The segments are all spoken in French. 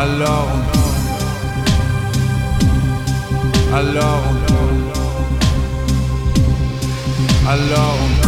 Alors on tombe. Alors on. Alors on.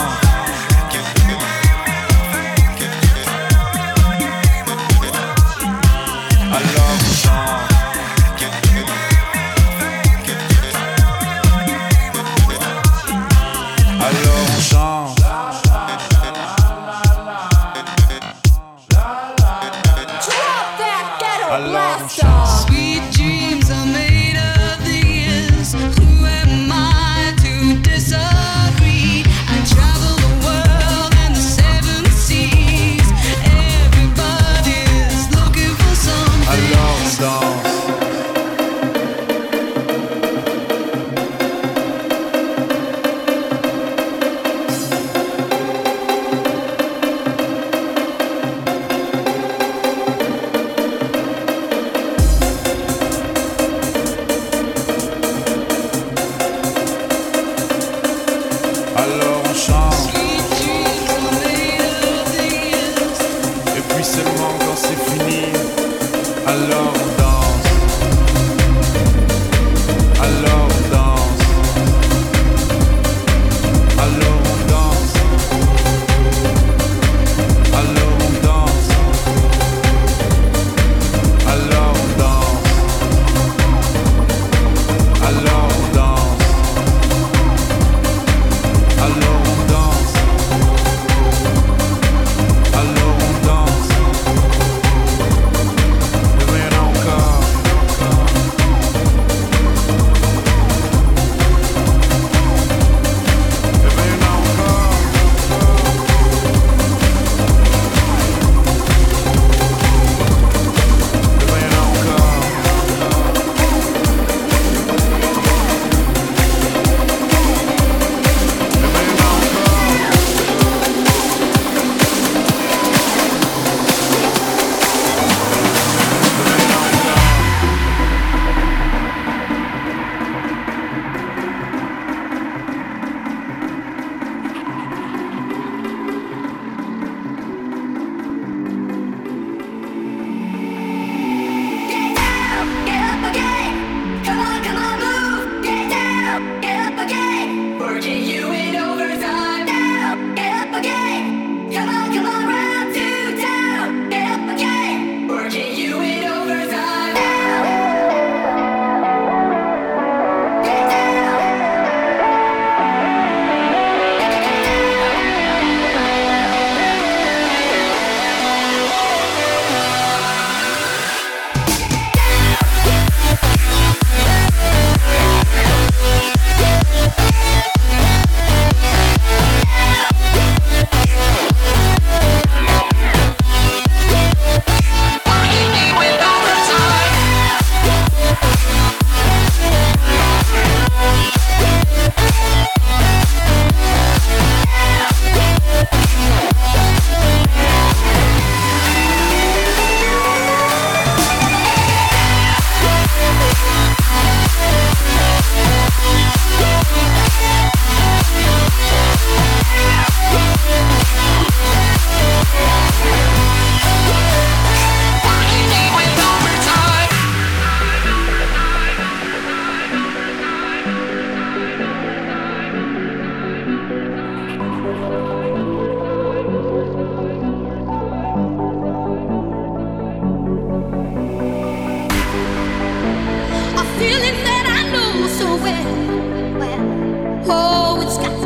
Oh, it's got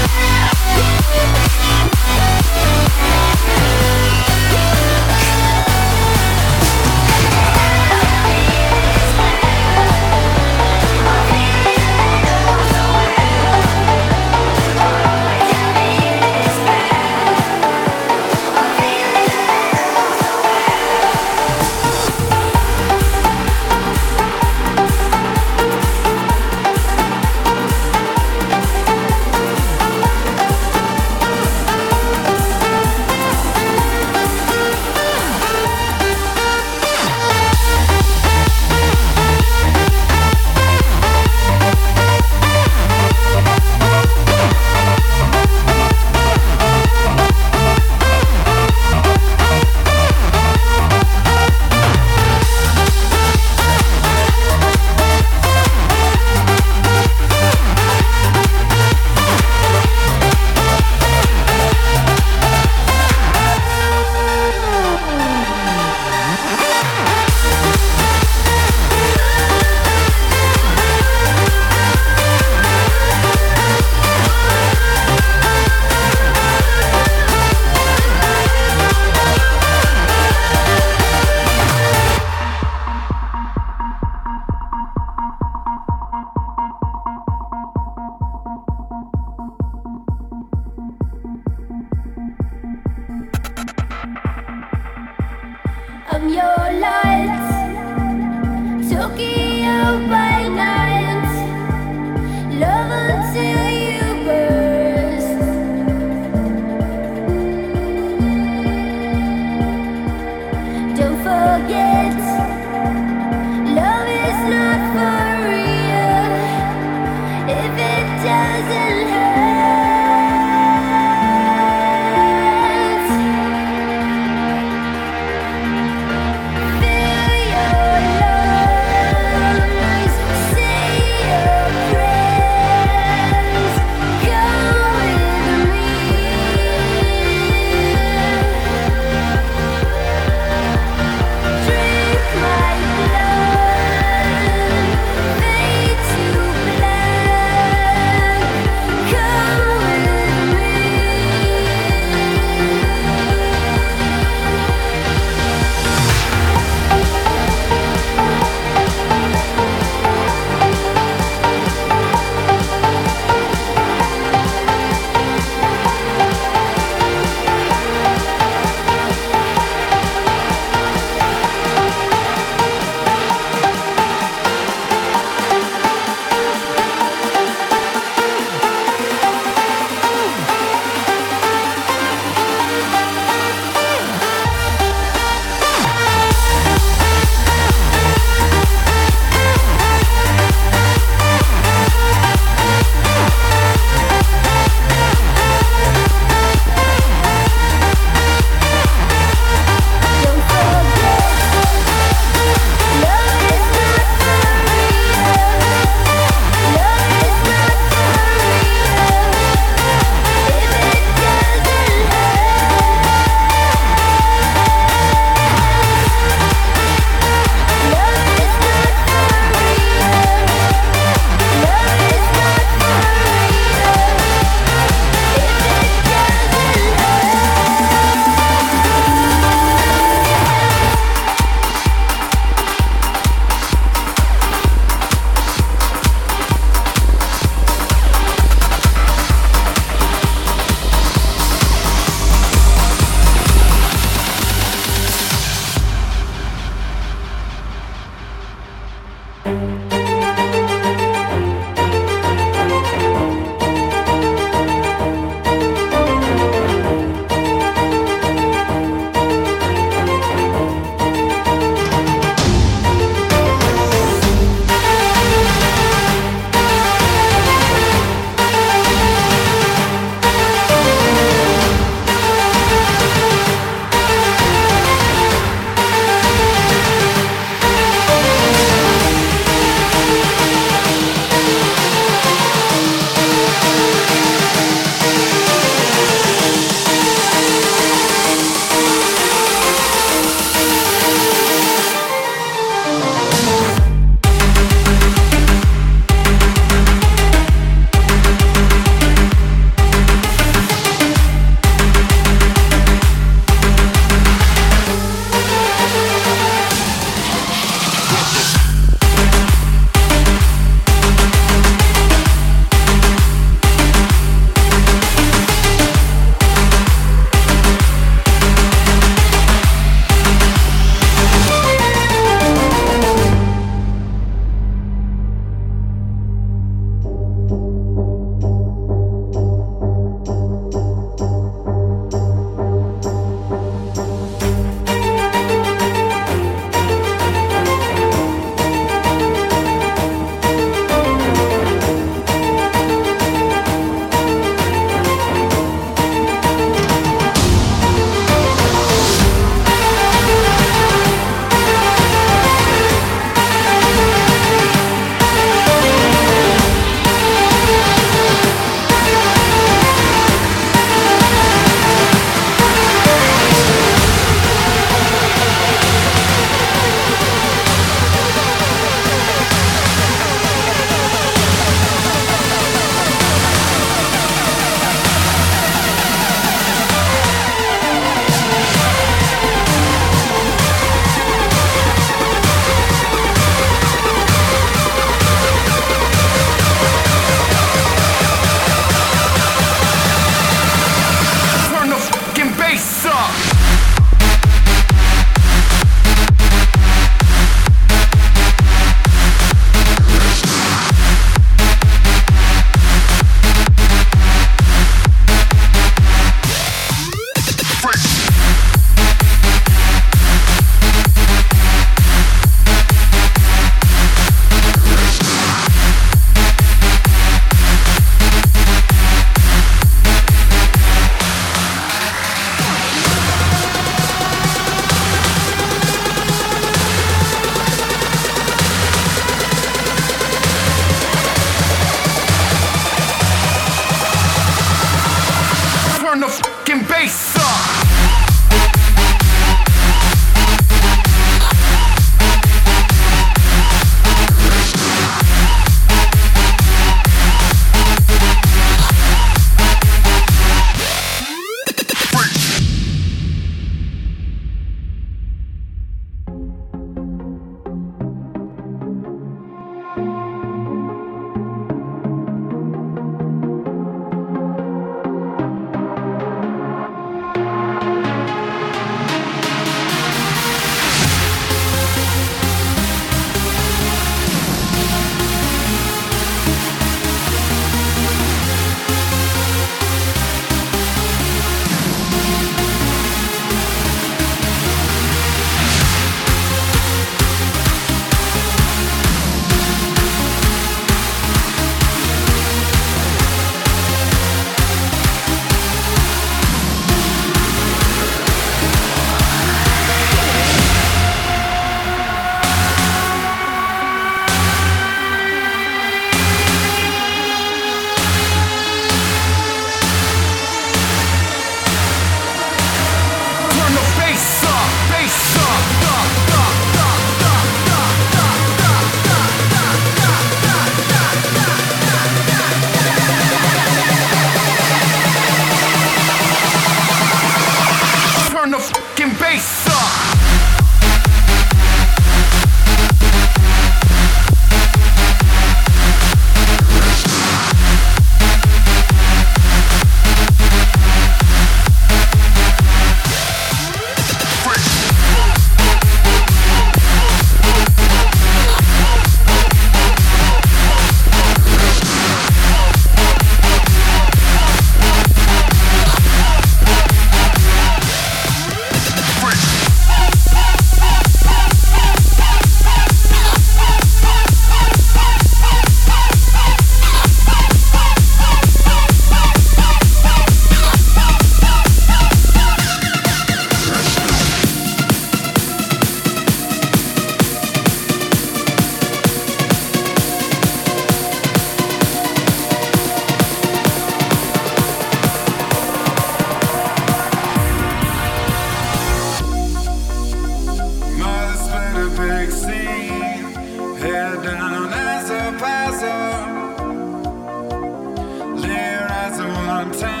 content.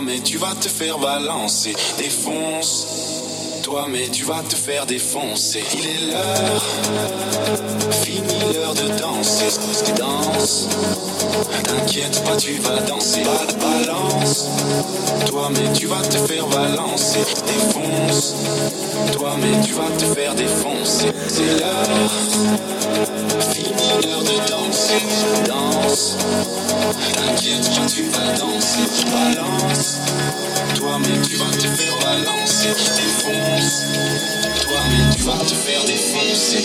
Toi, mais tu vas te faire balancer. Défonce. Toi, mais tu vas te faire défoncer. Il est l'heure. Fini l'heure de danser. Danse. T'inquiète pas, tu vas danser. Ba- Balance. Toi, mais tu vas te faire balancer. Défonce. Toi, mais tu vas te faire défoncer. C'est l'heure. Fini l'heure de danser. Danse. T'inquiète pas, tu vas danser. Balance. Toi, mais tu vas te faire balancer. Défonce. Toi, mais tu vas te faire défoncer.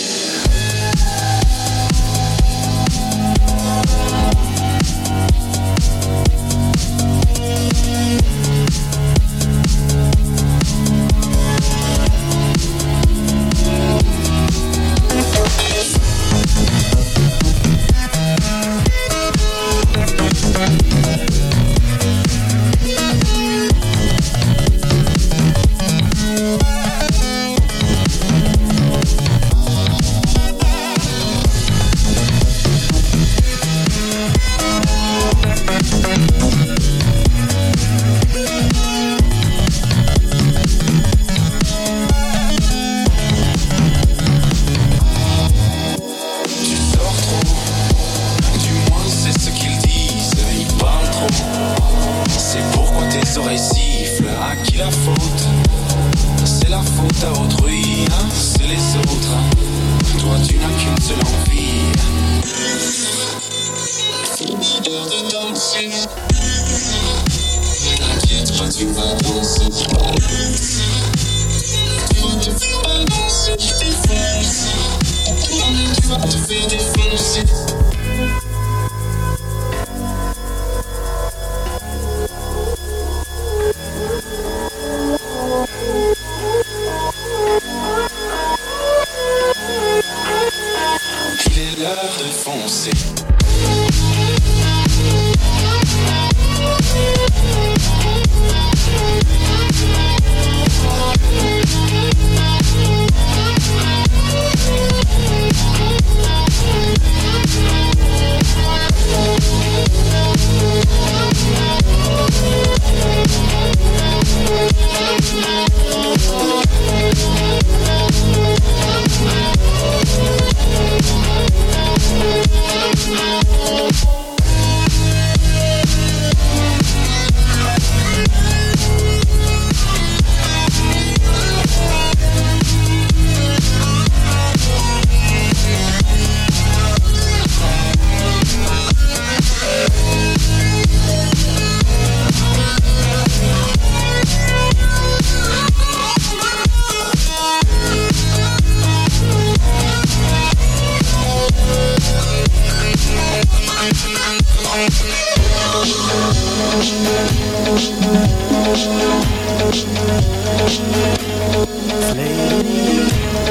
De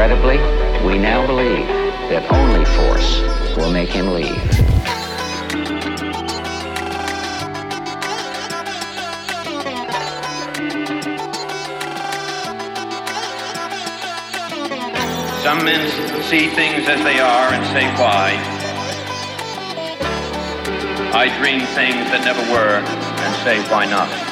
Regrettably, we now believe that only force will make him leave. Some men see things as they are and say why. I dream things that never were and say why not.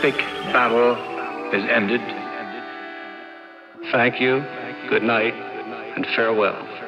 Epic battle is ended. Thank you, good night, and farewell.